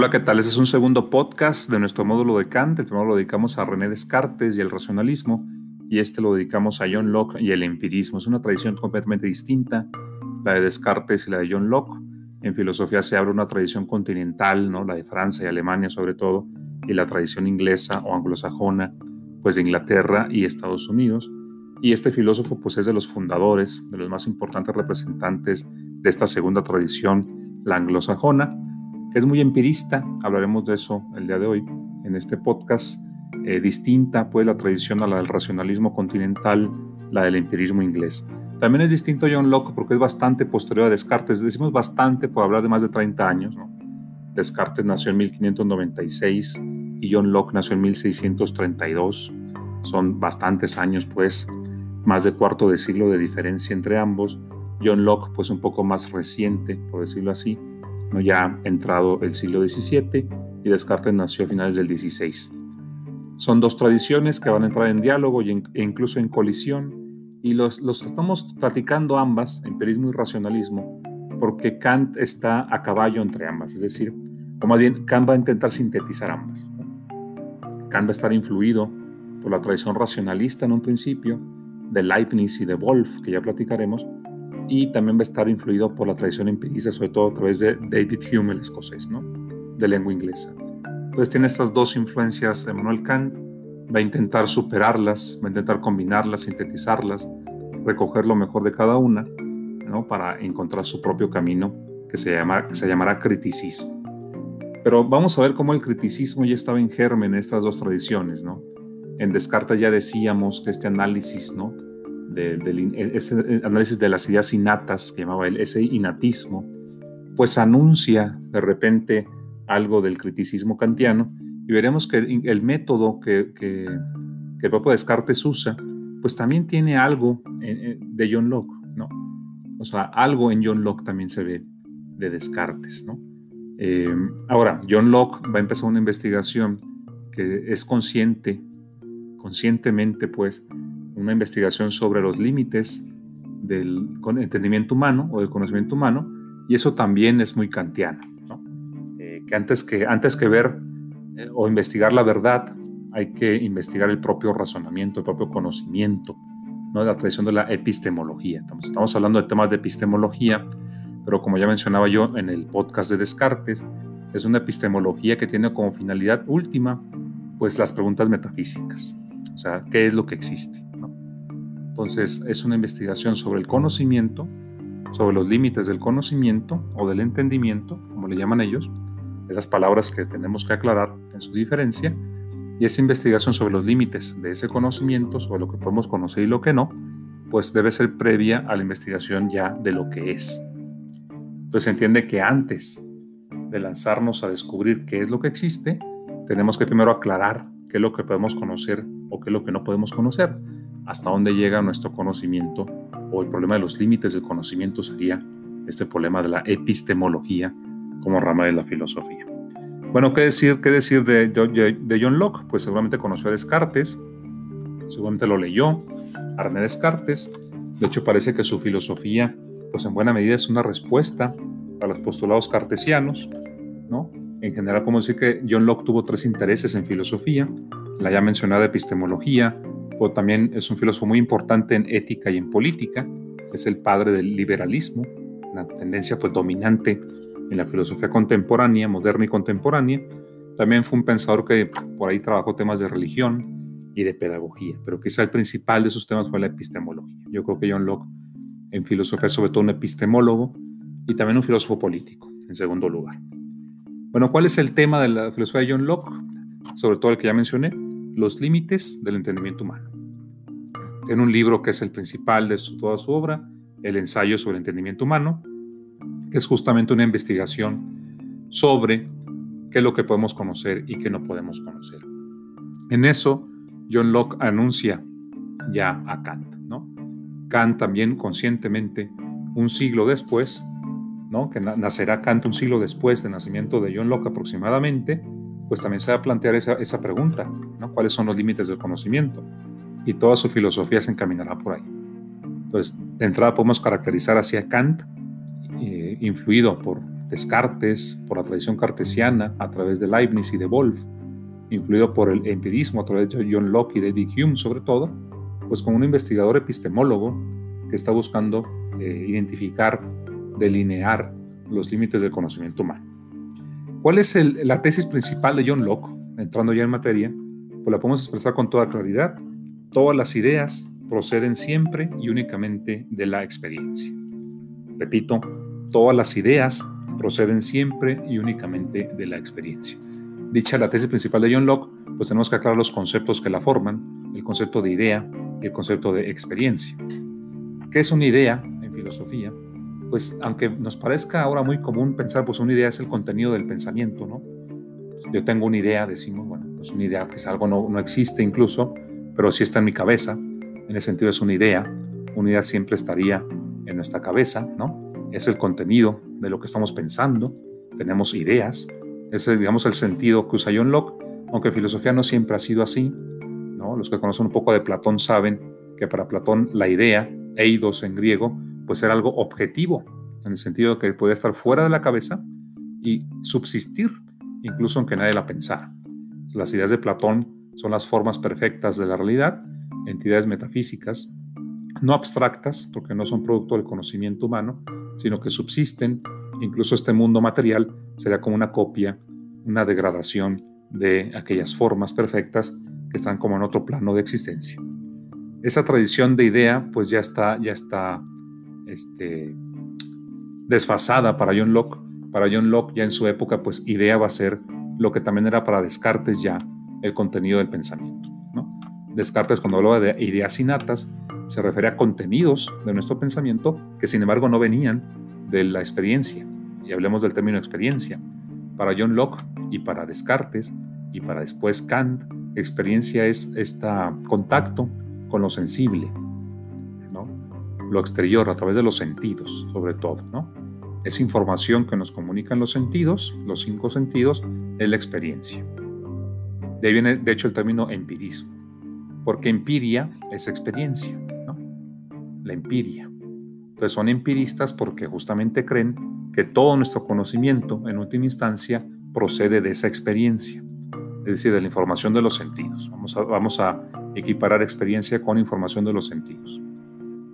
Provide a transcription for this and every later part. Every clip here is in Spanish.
Hola, ¿qué tal? Este es un segundo podcast de nuestro módulo de Kant. El primero lo dedicamos a René Descartes y el racionalismo, y este lo dedicamos a John Locke y el empirismo. Es una tradición completamente distinta, la de Descartes y la de John Locke. En filosofía se abre una tradición continental, ¿no? la de Francia y Alemania sobre todo, y la tradición inglesa o anglosajona, pues de Inglaterra y Estados Unidos. Y este filósofo pues es de los fundadores, de los más importantes representantes de esta segunda tradición, la anglosajona que es muy empirista, hablaremos de eso el día de hoy en este podcast, eh, distinta pues la tradición a la del racionalismo continental, la del empirismo inglés. También es distinto John Locke porque es bastante posterior a Descartes, decimos bastante por hablar de más de 30 años. Descartes nació en 1596 y John Locke nació en 1632, son bastantes años pues, más de cuarto de siglo de diferencia entre ambos. John Locke pues un poco más reciente, por decirlo así. Ya entrado el siglo XVII y Descartes nació a finales del XVI. Son dos tradiciones que van a entrar en diálogo e incluso en colisión y los, estamos platicando ambas, empirismo y racionalismo, porque Kant está a caballo entre ambas, es decir, o más bien Kant va a intentar sintetizar ambas. Kant va a estar influido por la tradición racionalista en un principio, de Leibniz y de Wolff, que ya platicaremos, y también va a estar influido por la tradición empirista, sobre todo a través de David Hume, el escocés, ¿no? de lengua inglesa. Entonces tiene estas dos influencias Emmanuel Kant, va a intentar superarlas, va a intentar combinarlas, sintetizarlas, recoger lo mejor de cada una, ¿no? para encontrar su propio camino que se, llama, que se llamará criticismo. Pero vamos a ver cómo el criticismo ya estaba en germen en estas dos tradiciones. ¿no? En Descartes ya decíamos que este análisis ¿no? Del este análisis de las ideas innatas, que llamaba él, ese innatismo, pues anuncia de repente algo del criticismo kantiano y veremos que el método que, que, el propio Descartes usa, pues también tiene algo de John Locke, ¿no? O sea, algo en John Locke también se ve de Descartes, ¿no? Eh, ahora, John Locke va a empezar una investigación que es consciente, conscientemente, pues, una investigación sobre los límites del entendimiento humano o del conocimiento humano, y eso también es muy kantiano, eh, que, antes que antes que ver eh, o investigar la verdad, hay que investigar el propio razonamiento, el propio conocimiento, ¿no? la tradición de la epistemología. Estamos, estamos hablando de temas de epistemología, pero como ya mencionaba yo en el podcast de Descartes, es una epistemología que tiene como finalidad última pues las preguntas metafísicas, o sea, ¿qué es lo que existe? Entonces es una investigación sobre el conocimiento, sobre los límites del conocimiento o del entendimiento, como le llaman ellos, esas palabras que tenemos que aclarar en su diferencia, y esa investigación sobre los límites de ese conocimiento, sobre lo que podemos conocer y lo que no, pues debe ser previa a la investigación ya de lo que es. Entonces se entiende que antes de lanzarnos a descubrir qué es lo que existe, tenemos que primero aclarar qué es lo que podemos conocer o qué es lo que no podemos conocer hasta dónde llega nuestro conocimiento o el problema de los límites del conocimiento sería este problema de la epistemología como rama de la filosofía. Bueno, ¿qué decir, qué decir de, John Locke? Pues seguramente conoció a Descartes, seguramente lo leyó, a Descartes. De hecho, parece que su filosofía, pues en buena medida es una respuesta a los postulados cartesianos, ¿no? En general, podemos decir que John Locke tuvo tres intereses en filosofía, la ya mencionada epistemología, también es un filósofo muy importante en ética y en política, es el padre del liberalismo, una tendencia pues dominante en la filosofía contemporánea, moderna y contemporánea. También fue un pensador que por ahí trabajó temas de religión y de pedagogía, pero quizá el principal de sus temas fue la epistemología. Yo creo que John Locke en filosofía es sobre todo un epistemólogo y también un filósofo político, en segundo lugar. Bueno, ¿cuál es el tema de la filosofía de John Locke? Sobre todo el que ya mencioné, los límites del entendimiento humano. Tiene un libro que es el principal de toda su obra, El ensayo sobre el entendimiento humano, que es justamente una investigación sobre qué es lo que podemos conocer y qué no podemos conocer. En eso, John Locke anuncia ya a Kant. ¿no? Kant también conscientemente, un siglo después, ¿no? que nacerá Kant un siglo después del nacimiento de John Locke aproximadamente, pues también se va a plantear esa, esa pregunta, ¿no? ¿Cuáles son los límites del conocimiento? Y toda su filosofía se encaminará por ahí. Entonces, de entrada podemos caracterizar hacia Kant, eh, influido por Descartes, por la tradición cartesiana a través de Leibniz y de Wolff, influido por el empirismo a través de John Locke y David Hume sobre todo, pues como un investigador epistemólogo que está buscando eh, identificar, delinear los límites del conocimiento humano. ¿Cuál es la tesis principal de John Locke? Entrando ya en materia, pues la podemos expresar con toda claridad. Todas las ideas proceden siempre y únicamente de la experiencia. Repito, todas las ideas proceden siempre y únicamente de la experiencia. Dicha la tesis principal de John Locke, pues tenemos que aclarar los conceptos que la forman, el concepto de idea y el concepto de experiencia. ¿Qué es una idea en filosofía? Pues aunque nos parezca ahora muy común pensar, pues una idea es el contenido del pensamiento, ¿no? Yo tengo una idea, decimos, bueno, pues una idea pues algo no, no existe incluso, pero sí está en mi cabeza, en ese sentido es una idea, una idea siempre estaría en nuestra cabeza, ¿no? Es el contenido de lo que estamos pensando, tenemos ideas, es, digamos, el sentido que usa John Locke, aunque filosofía no siempre ha sido así, ¿no? Los que conocen un poco de Platón saben que para Platón la idea, eidos en griego, pues era algo objetivo, en el sentido de que podía estar fuera de la cabeza y subsistir, incluso aunque nadie la pensara. Las ideas de Platón son las formas perfectas de la realidad, entidades metafísicas, no abstractas, porque no son producto del conocimiento humano, sino que subsisten, incluso este mundo material sería como una copia, una degradación de aquellas formas perfectas que están como en otro plano de existencia. Esa tradición de idea pues ya está, ya está este, desfasada para John Locke. Para John Locke ya en su época pues idea va a ser lo que también era para Descartes ya el contenido del pensamiento. ¿no? Descartes cuando hablaba de ideas innatas se refiere a contenidos de nuestro pensamiento que sin embargo no venían de la experiencia. Y hablemos del término experiencia. Para John Locke y para Descartes y para después Kant, experiencia es este contacto con lo sensible. Lo exterior a través de los sentidos, sobre todo. ¿no? Es información que nos comunican los sentidos, los cinco sentidos, es la experiencia. De ahí viene, de hecho, el término empirismo, porque empiria es experiencia la empiria. Entonces son empiristas porque justamente creen que todo nuestro conocimiento, en última instancia, procede de esa experiencia, es decir, de la información de los sentidos. Vamos a, vamos a equiparar experiencia con información de los sentidos.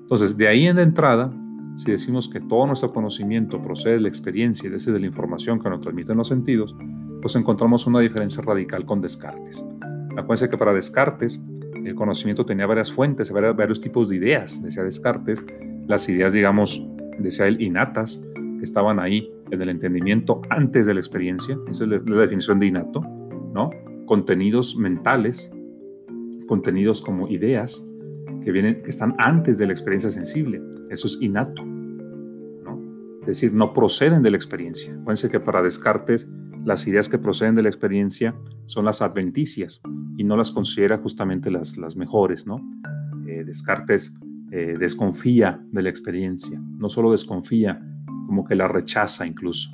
Entonces, de ahí en la entrada, si decimos que todo nuestro conocimiento procede de la experiencia, decir, de la información que nos transmiten los sentidos, pues encontramos una diferencia radical con Descartes. Acuérdense que para Descartes el conocimiento tenía varias fuentes, varios, tipos de ideas, decía Descartes, las ideas, digamos, decía él, innatas, que estaban ahí en el entendimiento antes de la experiencia, esa es la, definición de innato, ¿no? Contenidos mentales, contenidos como ideas que vienen, que están antes de la experiencia sensible, eso es innato, ¿no? Es decir, no proceden de la experiencia. Acuérdense que para Descartes las ideas que proceden de la experiencia son las adventicias y no las considera justamente las, las mejores, ¿no? Eh, Descartes eh, desconfía de la experiencia, no solo desconfía, como que la rechaza incluso,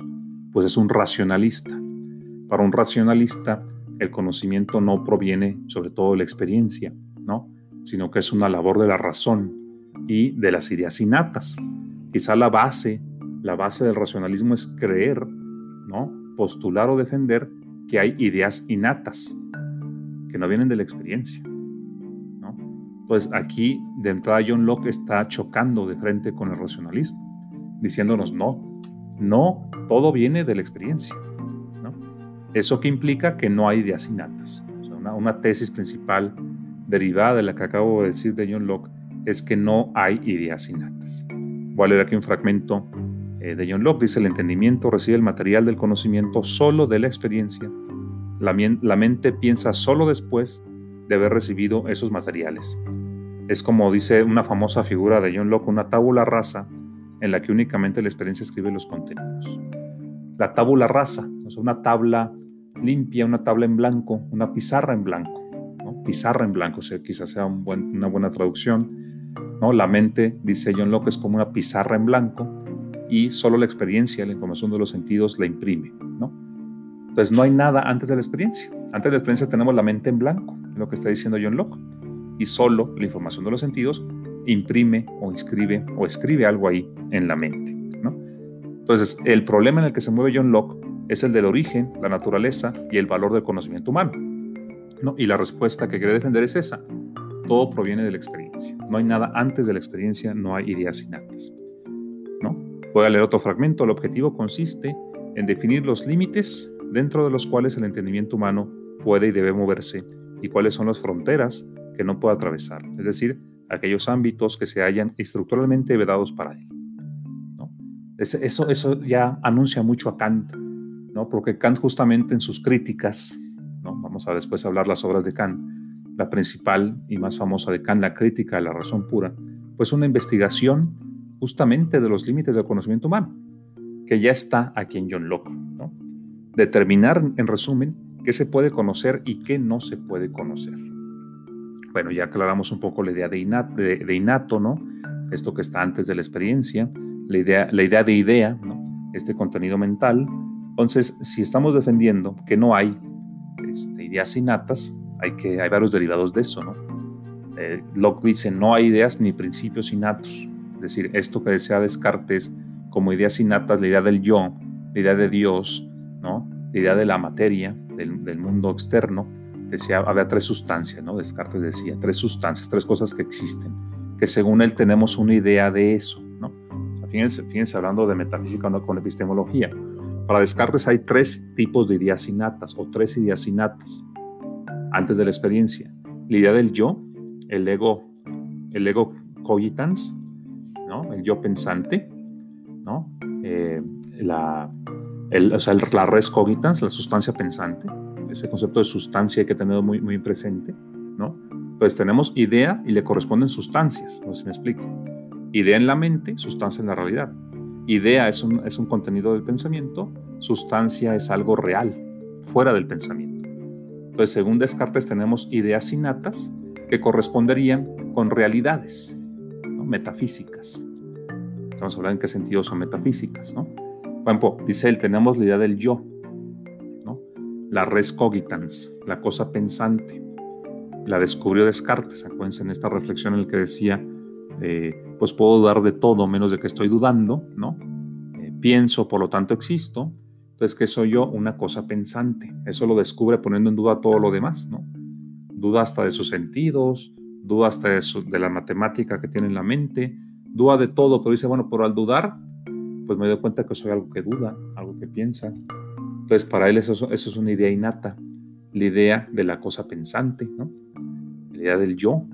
pues es un racionalista. Para un racionalista, el conocimiento no proviene sobre todo de la experiencia, ¿no? Sino que es una labor de la razón y de las ideas innatas. Quizá la base, la base del racionalismo es creer, ¿no? postular o defender que hay ideas innatas, que no vienen de la experiencia. ¿no? Entonces aquí de entrada John Locke está chocando de frente con el racionalismo, diciéndonos no, no, todo viene de la experiencia. Eso que implica que no hay ideas innatas. una tesis principal derivada de la que acabo de decir de John Locke es que no hay ideas innatas. Voy a leer aquí un fragmento eh, de John Locke dice, el entendimiento recibe el material del conocimiento solo de la experiencia. La, mente piensa solo después de haber recibido esos materiales. Es como dice una famosa figura de John Locke, una tábula rasa en la que únicamente la experiencia escribe los contenidos. La tábula rasa, es una tabla limpia, una tabla en blanco, una pizarra en blanco. Pizarra en blanco, sea, quizás sea una buena traducción. ¿no? La mente, dice John Locke, es como una pizarra en blanco y solo la experiencia, la información de los sentidos la imprime, ¿no? Entonces no hay nada antes de la experiencia. Antes de la experiencia tenemos la mente en blanco, es lo que está diciendo John Locke, y solo la información de los sentidos imprime o inscribe o escribe algo ahí en la mente, ¿no? Entonces, el problema en el que se mueve John Locke es el del origen, la naturaleza y el valor del conocimiento humano. Y la respuesta que quiere defender es esa. Todo proviene de la experiencia. No hay nada antes de la experiencia, no hay ideas innatas. ¿no? Voy a leer otro fragmento. El objetivo consiste en definir los límites dentro de los cuales el entendimiento humano puede y debe moverse y cuáles son las fronteras que no puede atravesar, es decir, aquellos ámbitos que se hallan estructuralmente vedados para él. ¿no? Eso, eso ya anuncia mucho a Kant, ¿no? porque Kant justamente en sus críticas, vamos a después hablar las obras de Kant, la principal y más famosa de Kant, la crítica de la razón pura, pues una investigación justamente de los límites del conocimiento humano, que ya está aquí en John Locke. Determinar, en resumen, qué se puede conocer y qué no se puede conocer. Bueno, ya aclaramos un poco la idea de, innato, ¿no? Esto que está antes de la experiencia, la idea, la idea de idea. Este contenido mental. Entonces, si estamos defendiendo que no hay este, ideas innatas, hay, que, hay varios derivados de eso, ¿no? Eh, Locke dice, no hay ideas ni principios innatos. Es decir, esto que desea Descartes como ideas innatas, la idea del yo, la idea de Dios, ¿no? la idea de la materia, del, mundo externo, decía, había tres sustancias, ¿no? Descartes decía, tres sustancias, tres cosas que existen, que según él tenemos una idea de eso, ¿no? fíjense, fíjense hablando de metafísica ¿no? con epistemología. Para Descartes hay tres tipos de ideas innatas o tres ideas innatas antes de la experiencia. La idea del yo, el ego, el ego cogitans, ¿no? el yo pensante, ¿no? Eh, la, res cogitans, la sustancia pensante, ese concepto de sustancia hay que tenerlo muy, presente, ¿no? Pues tenemos idea y le corresponden sustancias, no sé si me explico. Idea en la mente, sustancia en la realidad. Idea es un, es un contenido del pensamiento, sustancia es algo real, fuera del pensamiento. Entonces, según Descartes, tenemos ideas innatas que corresponderían con realidades metafísicas. Vamos a hablar en qué sentido son metafísicas, ¿no? Por ejemplo, dice él, tenemos la idea del yo, ¿no? la res cogitans, la cosa pensante. La descubrió Descartes, acuérdense en esta reflexión en la que decía, eh, pues puedo dudar de todo menos de que estoy dudando, ¿no? Eh, pienso, por lo tanto existo. Entonces, ¿qué soy yo? Una cosa pensante. Eso lo descubre poniendo en duda todo lo demás, ¿no? Duda hasta de sus sentidos, duda hasta de, de la matemática que tiene en la mente, duda de todo, pero dice, bueno, pero al dudar pues me doy cuenta que soy algo que duda, algo que piensa. Entonces, para él eso, es una idea innata, la idea de la cosa pensante, ¿no? La idea del yo.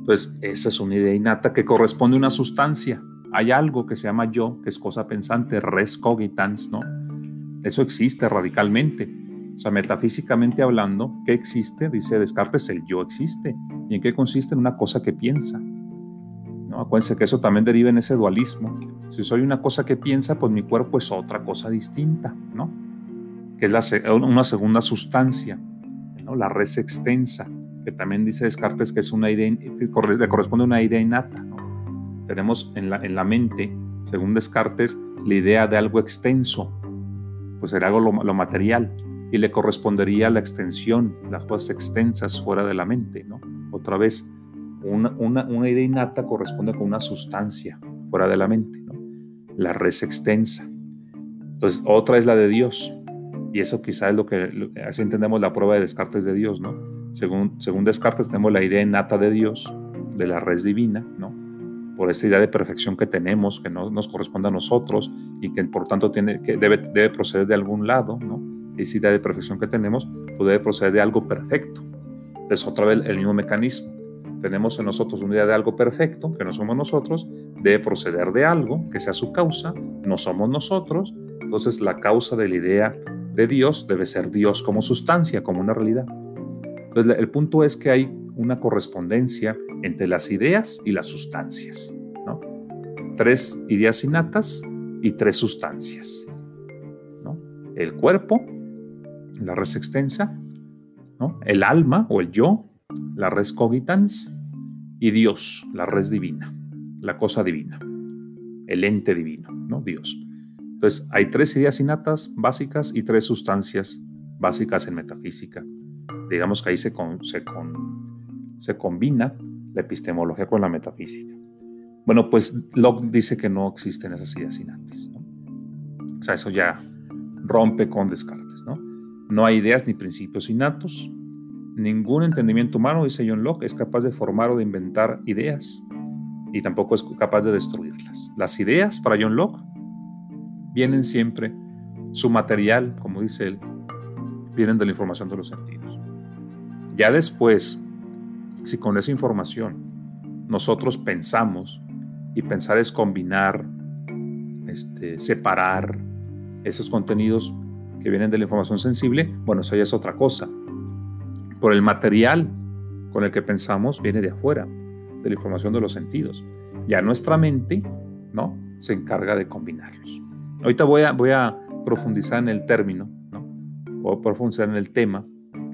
Entonces, esa es una idea innata que corresponde a una sustancia. Hay algo que se llama yo, que es cosa pensante, res cogitans, ¿no? Eso existe radicalmente. O sea, metafísicamente hablando, ¿qué existe? Dice Descartes, el yo existe. ¿Y en qué consiste? En una cosa que piensa. Acuérdense que eso también deriva en ese dualismo. Si soy una cosa que piensa, pues mi cuerpo es otra cosa distinta, ¿no? Que es una segunda sustancia, ¿no? La res extensa, que también dice Descartes que es una idea, le corresponde a una idea innata. Tenemos en la, en la mente, según Descartes, la idea de algo extenso, pues será algo lo, material, y le correspondería la extensión, las cosas extensas fuera de la mente, ¿no? Otra vez, una, idea innata corresponde con una sustancia fuera de la mente, la res extensa. Entonces, otra es la de Dios. Y eso quizá es lo que, así entendemos la prueba de Descartes de Dios, ¿no? Según, Descartes tenemos la idea innata de Dios, de la res divina, ¿no? Por esta idea de perfección que tenemos, que no nos corresponde a nosotros y que por tanto tiene, que debe, debe proceder de algún lado, ¿no? Esa idea de perfección que tenemos pues debe proceder de algo perfecto. Entonces, otra vez el mismo mecanismo tenemos en nosotros una idea de algo perfecto, que no somos nosotros, debe proceder de algo que sea su causa, no somos nosotros, entonces la causa de la idea de Dios debe ser Dios como sustancia, como una realidad. Entonces el punto es que hay una correspondencia entre las ideas y las sustancias. ¿no? Tres ideas innatas y tres sustancias. ¿no? El cuerpo, la res extensa, ¿no? el alma o el yo, la res cogitans, y Dios, la res divina, la cosa divina, el ente divino, ¿no? Dios. Entonces, hay tres ideas innatas básicas y tres sustancias básicas en metafísica. Digamos que ahí se, se, se combina la epistemología con la metafísica. Bueno, pues Locke dice que no existen esas ideas innatas. O sea, eso ya rompe con Descartes. ¿no? no hay ideas ni principios innatos. Ningún entendimiento humano, dice John Locke, es capaz de formar o de inventar ideas y tampoco es capaz de destruirlas. Las ideas, para John Locke, vienen siempre, su material, como dice él, vienen de la información de los sentidos. Ya después, si con esa información nosotros pensamos, y pensar es combinar, este, separar esos contenidos que vienen de la información sensible, bueno, eso ya es otra cosa. Por el material con el que pensamos viene de afuera, de la información de los sentidos. Ya nuestra mente, ¿no? Se encarga de combinarlos. Ahorita voy a, voy a profundizar en el término, ¿no? Voy a profundizar en el tema,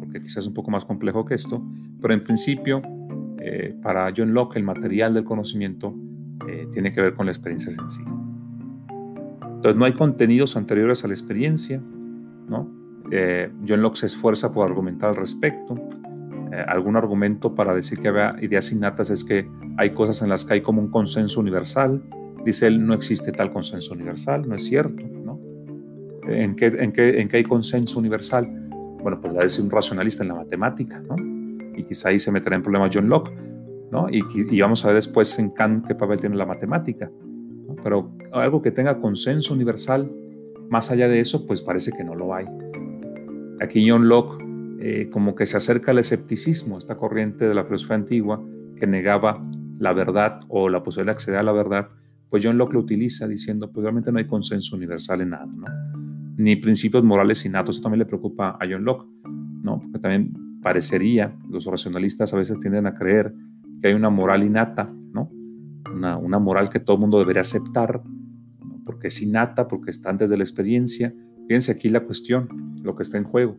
porque quizás es un poco más complejo que esto, pero en principio, eh, para John Locke, el material del conocimiento eh, tiene que ver con la experiencia sensible. Entonces, no hay contenidos anteriores a la experiencia, ¿no? Eh, John Locke se esfuerza por argumentar al respecto. Eh, algún argumento para decir que había ideas innatas es que hay cosas en las que hay como un consenso universal. Dice él, no existe tal consenso universal, no es cierto, ¿no? ¿En qué, en qué, en qué hay consenso universal? Bueno, pues decir un racionalista en la matemática, ¿no? Y quizá ahí se meterá en problemas John Locke, ¿no? Y, y, vamos a ver después en Kant qué papel tiene la matemática. Pero algo que tenga consenso universal, más allá de eso, pues parece que no lo hay. Aquí John Locke eh, como que se acerca al escepticismo, esta corriente de la filosofía antigua que negaba la verdad o la posibilidad de acceder a la verdad, pues John Locke lo utiliza diciendo, pues realmente no hay consenso universal en nada, ¿no? Ni principios morales innatos, eso también le preocupa a John Locke, ¿no? Porque también parecería, los racionalistas a veces tienden a creer que hay una moral innata, ¿no? Una, moral que todo el mundo debería aceptar, porque es innata, porque está antes de la experiencia. Fíjense aquí la cuestión, lo que está en juego.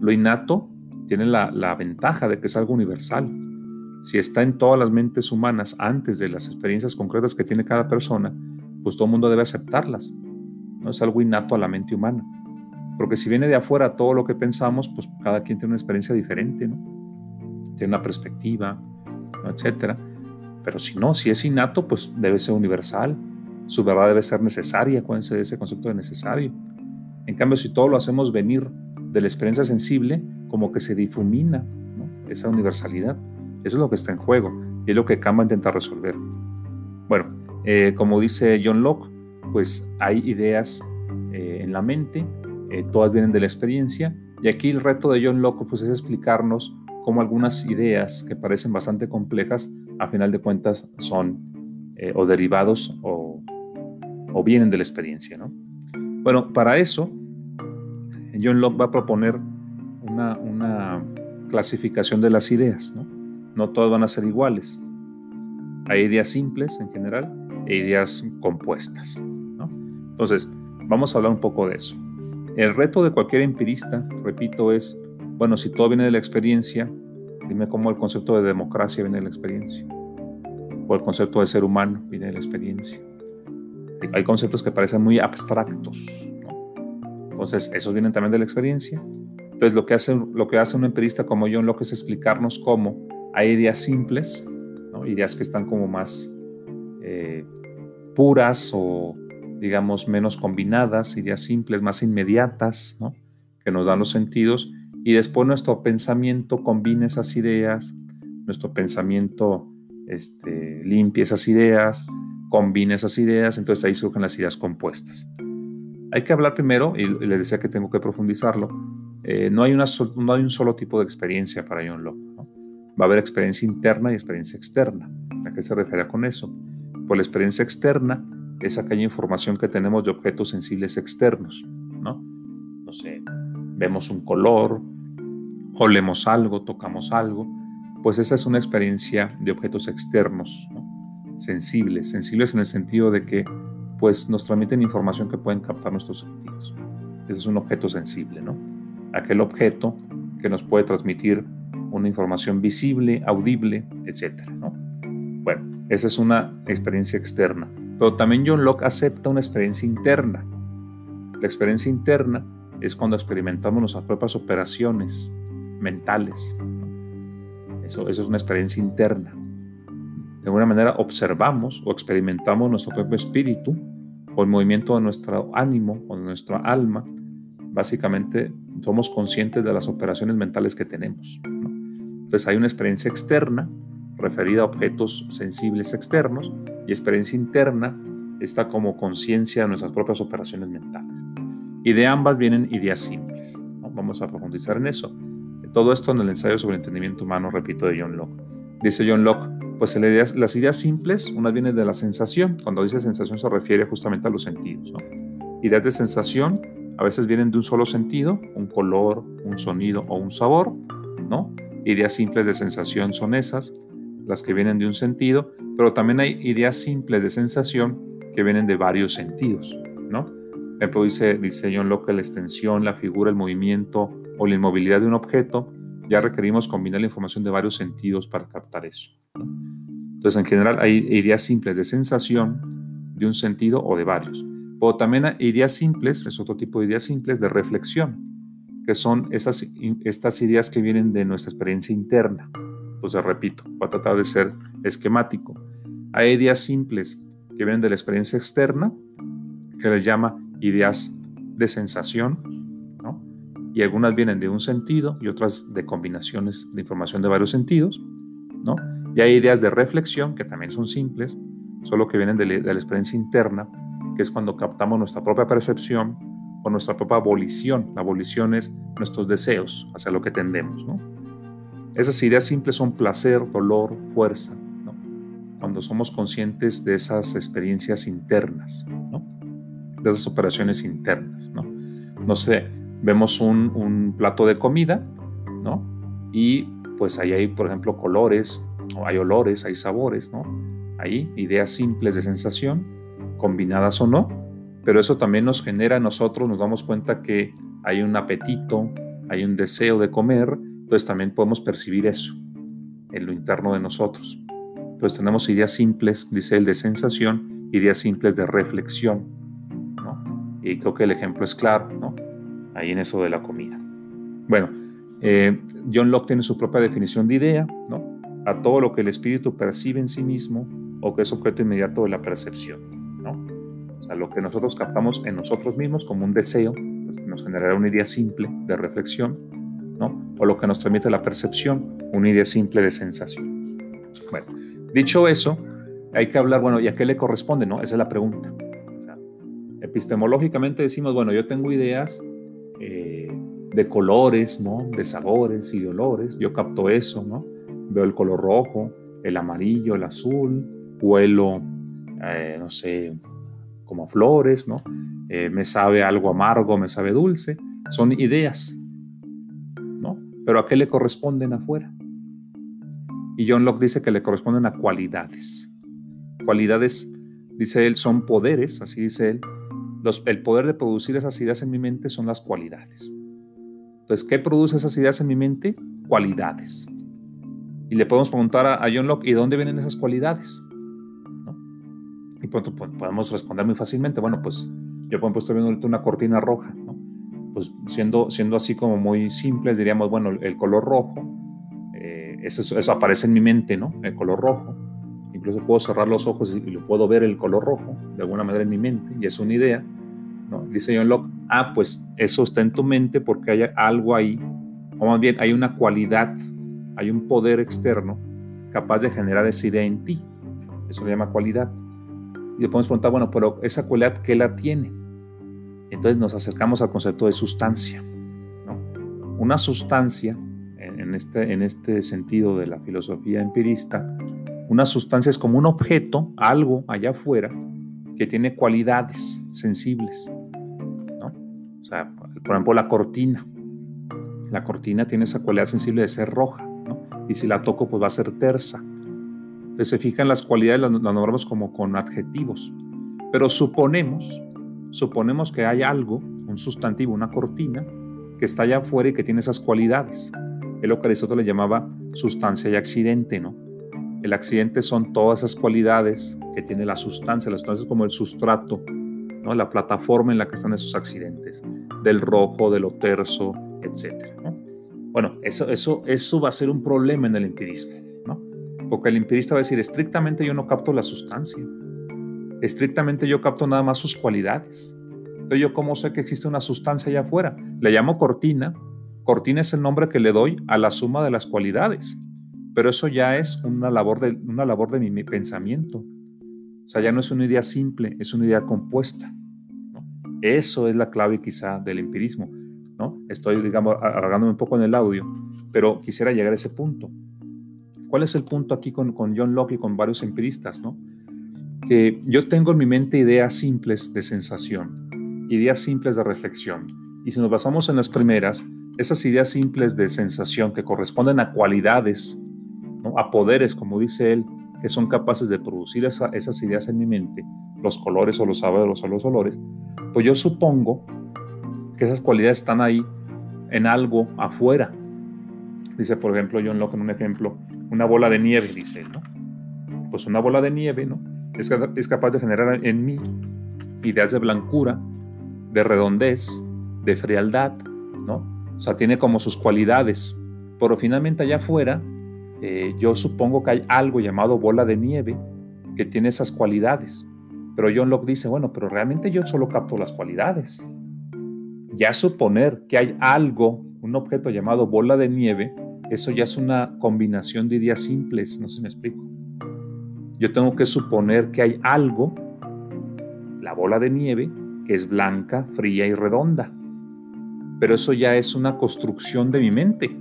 Lo innato tiene la, la ventaja de que es algo universal. Si está en todas las mentes humanas antes de las experiencias concretas que tiene cada persona, pues todo el mundo debe aceptarlas. No es algo innato a la mente humana. Porque si viene de afuera todo lo que pensamos, pues cada quien tiene una experiencia diferente, ¿no? Tiene una perspectiva, ¿no? etcétera. Pero si no, si es innato, pues debe ser universal. Su verdad debe ser necesaria, acuérdense de ese concepto de necesario. En cambio, si todo lo hacemos venir de la experiencia sensible, como que se difumina esa universalidad. Eso es lo que está en juego y es lo que Kama intenta resolver. Bueno, eh, como dice John Locke, pues hay ideas eh, en la mente, eh, todas vienen de la experiencia, y aquí el reto de John Locke pues, es explicarnos cómo algunas ideas que parecen bastante complejas, a final de cuentas son o derivados o, vienen de la experiencia. ¿no? Bueno, para eso, John Locke va a proponer una, una clasificación de las ideas. ¿no? no todas van a ser iguales. Hay ideas simples en general e ideas compuestas. ¿No? Entonces, vamos a hablar un poco de eso. El reto de cualquier empirista, repito, es, bueno, si todo viene de la experiencia, dime cómo el concepto de democracia viene de la experiencia, o el concepto de ser humano viene de la experiencia hay conceptos que parecen muy abstractos. Entonces, esos vienen también de la experiencia. Entonces, lo que hace, lo que hace un empirista como yo lo que es explicarnos cómo hay ideas simples, ideas que están como más eh, puras o, digamos, menos combinadas, ideas simples, más inmediatas, que nos dan los sentidos, y después nuestro pensamiento combina esas ideas, nuestro pensamiento este, limpia esas ideas, combina esas ideas, entonces ahí surgen las ideas compuestas. Hay que hablar primero, y les decía que tengo que profundizarlo, eh, no, hay una no hay un solo tipo de experiencia para John Locke. Va a haber experiencia interna y experiencia externa. ¿A qué se refiere con eso? Pues la experiencia externa es aquella información que tenemos de objetos sensibles externos. ¿no? no sé, vemos un color, olemos algo, tocamos algo, pues esa es una experiencia de objetos externos. ¿no? sensibles, sensibles en el sentido de que pues nos transmiten información que pueden captar nuestros sentidos. Ese es un objeto sensible, ¿no? Aquel objeto que nos puede transmitir una información visible, audible, etcétera, ¿no? Bueno, esa es una experiencia externa. Pero también John Locke acepta una experiencia interna. La experiencia interna es cuando experimentamos nuestras propias operaciones mentales. Eso, eso es una experiencia interna de alguna manera observamos o experimentamos nuestro propio espíritu o el movimiento de nuestro ánimo o de nuestra alma, básicamente somos conscientes de las operaciones mentales que tenemos. Entonces hay una experiencia externa referida a objetos sensibles externos y experiencia interna está como conciencia de nuestras propias operaciones mentales. Y de ambas vienen ideas simples. Vamos a profundizar en eso. Todo esto en el ensayo sobre el entendimiento humano, repito, de John Locke. Dice John Locke, pues las ideas simples, una viene de la sensación. Cuando dice sensación se refiere justamente a los sentidos. Ideas de sensación a veces vienen de un solo sentido, un color, un sonido o un sabor. ¿no? Ideas simples de sensación son esas, las que vienen de un sentido, pero también hay ideas simples de sensación que vienen de varios sentidos. ¿no? Por ejemplo, dice, dice John Locke, la extensión, la figura, el movimiento o la inmovilidad de un objeto, ya requerimos combinar la información de varios sentidos para captar eso. Entonces, en general, hay ideas simples de sensación, de un sentido o de varios. O también hay ideas simples, es otro tipo de ideas simples de reflexión, que son esas, estas ideas que vienen de nuestra experiencia interna. Entonces, repito, voy a tratar de ser esquemático. Hay ideas simples que vienen de la experiencia externa, que les llama ideas de sensación, ¿no? y algunas vienen de un sentido y otras de combinaciones de información de varios sentidos, ¿no? Y hay ideas de reflexión que también son simples, solo que vienen de la, experiencia interna, que es cuando captamos nuestra propia percepción o nuestra propia abolición. La abolición es nuestros deseos hacia lo que tendemos, ¿no? Esas ideas simples son placer, dolor, fuerza, ¿no? Cuando somos conscientes de esas experiencias internas, ¿no? De esas operaciones internas, ¿no? No sé, vemos un, plato de comida, ¿no? Y pues ahí hay, por ejemplo, colores, hay olores, hay sabores, ¿no? Hay ideas simples de sensación, combinadas o no, pero eso también nos genera nosotros, nos damos cuenta que hay un apetito, hay un deseo de comer, también podemos percibir eso en lo interno de nosotros. Entonces tenemos ideas simples, dice él, de sensación, ideas simples de reflexión, ¿no? Y creo que el ejemplo es claro, ¿no? Ahí en eso de la comida. Bueno, eh, John Locke tiene su propia definición de idea, a todo lo que el espíritu percibe en sí mismo o que es objeto inmediato de la percepción. ¿no? O sea, lo que nosotros captamos en nosotros mismos como un deseo pues, nos generará una idea simple de reflexión. O lo que nos transmite la percepción, una idea simple de sensación. Bueno, dicho eso, hay que hablar, bueno, ¿y a qué le corresponde? No? Esa es la pregunta. epistemológicamente decimos, bueno, yo tengo ideas eh, de colores, ¿no? de sabores y de olores, yo capto eso, ¿no? veo el color rojo, el amarillo, el azul, huelo, eh, no sé, como flores, ¿no? Eh, me sabe algo amargo, me sabe dulce, son ideas. Pero ¿a qué le corresponden afuera? Y John Locke dice que le corresponden a cualidades. Cualidades, dice él, son poderes, así dice él. El poder de producir esas ideas en mi mente son las cualidades. Entonces, ¿qué produce esas ideas en mi mente? Cualidades. Y le podemos preguntar a, John Locke, ¿y de dónde vienen esas cualidades? Y pronto pues, podemos responder muy fácilmente, bueno, pues yo por ejemplo estoy viendo ahorita una cortina roja, ¿no? Pues siendo, siendo así como muy simples, diríamos, bueno, el color rojo, eh, eso, eso, aparece en mi mente, ¿no? El color rojo. Incluso puedo cerrar los ojos y, lo puedo ver el color rojo, de alguna manera en mi mente, y es una idea, ¿no? Dice John Locke, ah, pues eso está en tu mente porque hay algo ahí, o más bien hay una cualidad hay un poder externo capaz de generar esa idea en ti. Eso se llama cualidad. Y le podemos preguntar, bueno, pero esa cualidad, ¿qué la tiene? Entonces nos acercamos al concepto de sustancia. Una sustancia, en este, en este sentido de la filosofía empirista, una sustancia es como un objeto, algo allá afuera, que tiene cualidades sensibles. O sea, por ejemplo, la cortina. La cortina tiene esa cualidad sensible de ser roja y si la toco pues va a ser tersa. Entonces se fijan las cualidades, las, nombramos como con adjetivos, pero suponemos, suponemos que hay algo, un sustantivo, una cortina, que está allá afuera y que tiene esas cualidades. Es lo que Aristóteles llamaba sustancia y accidente, ¿no? El accidente son todas esas cualidades que tiene la sustancia, la sustancia es como el sustrato, ¿no? La plataforma en la que están esos accidentes, del rojo, de lo terso, etcétera, ¿no? Bueno, eso, eso, eso va a ser un problema en el empirismo, ¿no? Porque el empirista va a decir, estrictamente yo no capto la sustancia. Estrictamente yo capto nada más sus cualidades. Entonces yo cómo sé que existe una sustancia allá afuera. Le llamo cortina. Cortina es el nombre que le doy a la suma de las cualidades. Pero eso ya es una labor de, una labor de mi, pensamiento. O sea, ya no es una idea simple, es una idea compuesta. Eso es la clave quizá del empirismo. ¿no? Estoy, digamos, alargándome un poco en el audio, pero quisiera llegar a ese punto. ¿Cuál es el punto aquí con, con John Locke y con varios empiristas? ¿no? Que yo tengo en mi mente ideas simples de sensación, ideas simples de reflexión. Y si nos basamos en las primeras, esas ideas simples de sensación que corresponden a cualidades, ¿no? a poderes, como dice él, que son capaces de producir esas ideas en mi mente, los colores o los sabores o los olores, pues yo supongo que esas cualidades están ahí en algo afuera. Dice, por ejemplo, John Locke en un ejemplo, una bola de nieve, dice él, ¿no? Pues una bola de nieve, ¿no? Es, capaz de generar en mí ideas de blancura, de redondez, de frialdad, ¿no? O sea, tiene como sus cualidades. Pero finalmente allá afuera, eh, yo supongo que hay algo llamado bola de nieve que tiene esas cualidades. Pero John Locke dice, bueno, pero realmente yo solo capto las cualidades. Ya suponer que hay algo, un objeto llamado bola de nieve, eso ya es una combinación de ideas simples, no sé si me explico. Yo tengo que suponer que hay algo, la bola de nieve, que es blanca, fría y redonda. Pero eso ya es una construcción de mi mente.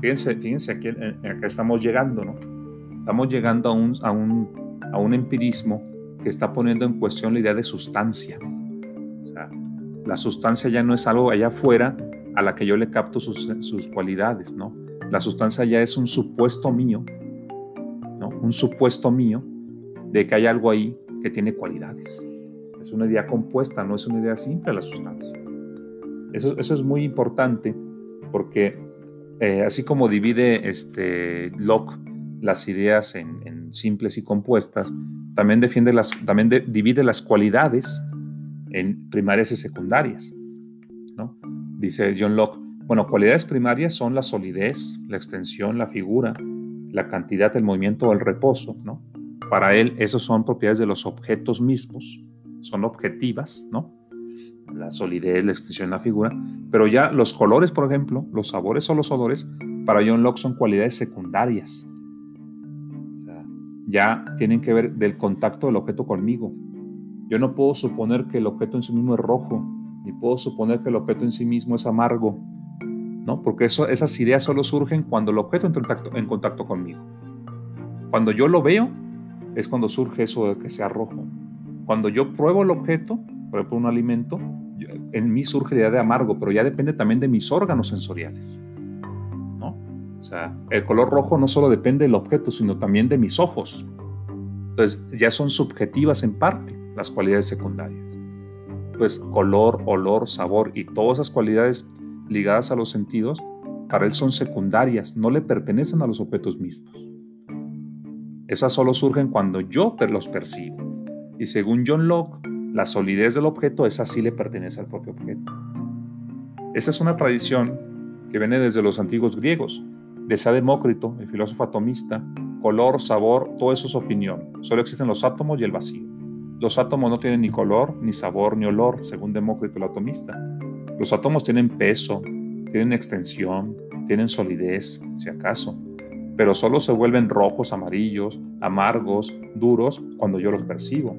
Fíjense, fíjense, aquí, acá estamos llegando, ¿no? Estamos llegando a un, a, un, a un empirismo que está poniendo en cuestión la idea de sustancia. La sustancia ya no es algo allá afuera a la que yo le capto sus, sus cualidades, ¿no? La sustancia ya es un supuesto mío. Un supuesto mío de que hay algo ahí que tiene cualidades. Es una idea compuesta, no es una idea simple la sustancia. Eso, eso es muy importante porque eh, así como divide este Locke las ideas en, simples y compuestas, también, defiende las, también divide las cualidades en primarias y secundarias. ¿no? Dice John Locke, bueno, cualidades primarias son la solidez, la extensión, la figura, la cantidad, el movimiento o el reposo. ¿no? Para él, esos son propiedades de los objetos mismos, son objetivas, ¿no? la solidez, la extensión, la figura, pero ya los colores, por ejemplo, los sabores o los olores, para John Locke son cualidades secundarias ya tienen que ver del contacto del objeto conmigo. Yo no puedo suponer que el objeto en sí mismo es rojo, ni puedo suponer que el objeto en sí mismo es amargo, ¿no? Porque eso, esas ideas solo surgen cuando el objeto entra en contacto, conmigo. Cuando yo lo veo, es cuando surge eso de que sea rojo. Cuando yo pruebo el objeto, por ejemplo, un alimento, en mí surge la idea de amargo, pero ya depende también de mis órganos sensoriales. O sea, el color rojo no solo depende del objeto, sino también de mis ojos. Entonces, ya son subjetivas en parte las cualidades secundarias. Pues color, olor, sabor y todas esas cualidades ligadas a los sentidos, para él son secundarias, no le pertenecen a los objetos mismos. Esas solo surgen cuando yo los percibo. Y según John Locke, la solidez del objeto, esa sí le pertenece al propio objeto. Esa es una tradición que viene desde los antiguos griegos, Decía Demócrito, el filósofo atomista, color, sabor, todo eso es opinión. Solo existen los átomos y el vacío. Los átomos no tienen ni color, ni sabor, ni olor, según Demócrito el atomista. Los átomos tienen peso, tienen extensión, tienen solidez, si acaso, pero solo se vuelven rojos, amarillos, amargos, duros cuando yo los percibo.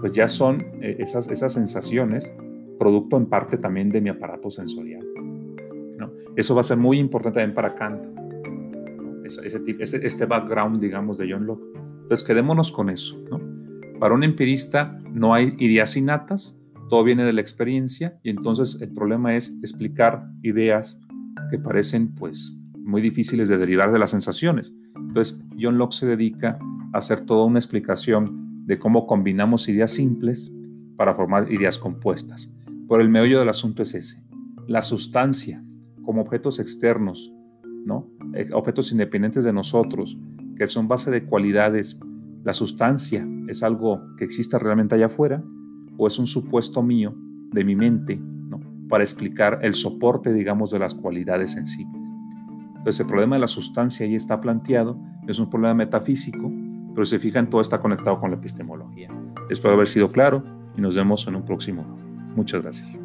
Pues ya son eh, esas, esas sensaciones producto en parte también de mi aparato sensorial. Eso va a ser muy importante también para Kant, ese, este background, digamos, de John Locke. Entonces, quedémonos con eso. ¿no? Para un empirista no hay ideas innatas, todo viene de la experiencia y entonces el problema es explicar ideas que parecen pues muy difíciles de derivar de las sensaciones. Entonces, John Locke se dedica a hacer toda una explicación de cómo combinamos ideas simples para formar ideas compuestas. Por el meollo del asunto es ese. La sustancia como objetos externos, ¿no? Eh, objetos independientes de nosotros, que son base de cualidades. La sustancia es algo que existe realmente allá afuera o es un supuesto mío de mi mente ¿no? para explicar el soporte, digamos, de las cualidades sensibles. Entonces el problema de la sustancia ahí está planteado, es un problema metafísico, pero se fijan, todo está conectado con la epistemología. Espero haber sido claro y nos vemos en un próximo. Muchas gracias.